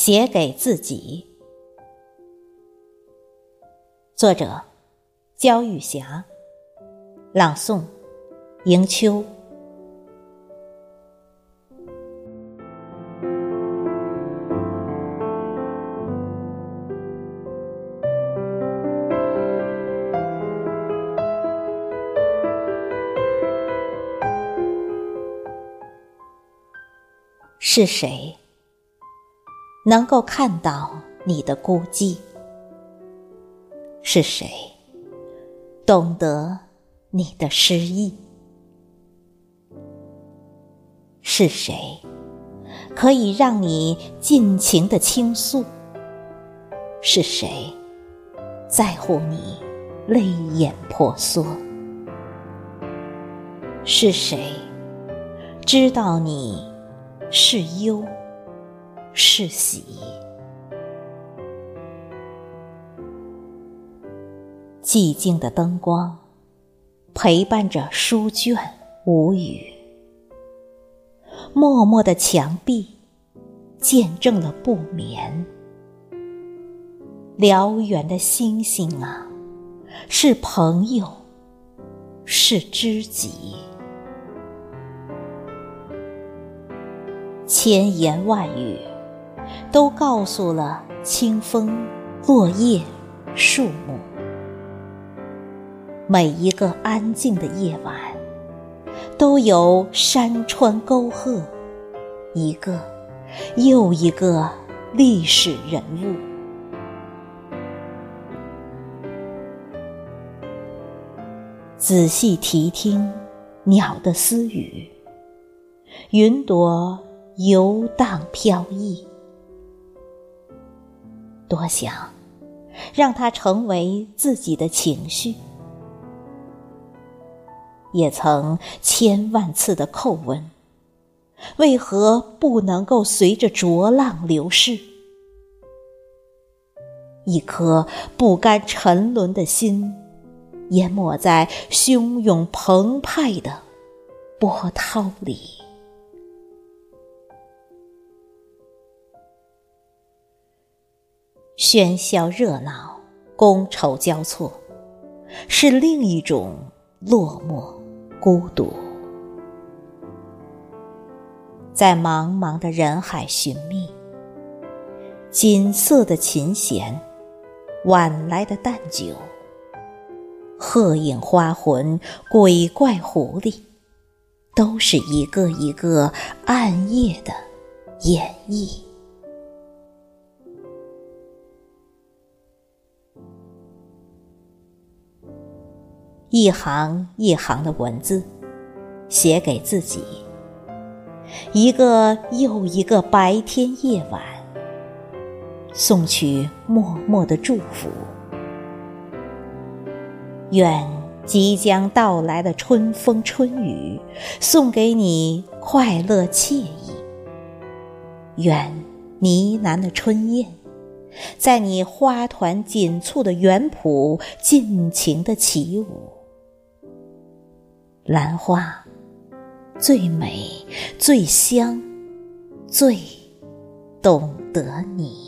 写给自己。作者：焦玉霞，朗诵：迎秋。是谁能够看到你的孤寂？是谁懂得你的失意？是谁可以让你尽情的倾诉？是谁在乎你泪眼婆娑？是谁知道你？是忧，是喜。寂静的灯光陪伴着书卷无语，默默的墙壁见证了不眠。辽远的星星啊，是朋友，是知己。千言万语，都告诉了清风、落叶、树木。每一个安静的夜晚，都有山川沟壑，一个又一个历史人物。仔细提听鸟的私语，云朵。游荡飘逸，多想让它成为自己的情绪，也曾千万次的叩问：为何不能够随着浊浪流逝？一颗不甘沉沦的心，淹没在汹涌澎湃的波涛里。喧嚣热闹，觥筹交错，是另一种落寞孤独。在茫茫的人海寻觅，锦瑟的琴弦，晚来的淡酒，鹤影花魂，鬼怪狐狸，都是一个一个暗夜的演绎。一行一行的文字，写给自己。一个又一个白天夜晚，送去默默的祝福。愿即将到来的春风春雨，送给你快乐惬意。愿呢喃的春燕，在你花团锦簇的园圃尽情的起舞。兰花最美、最香、最懂得你。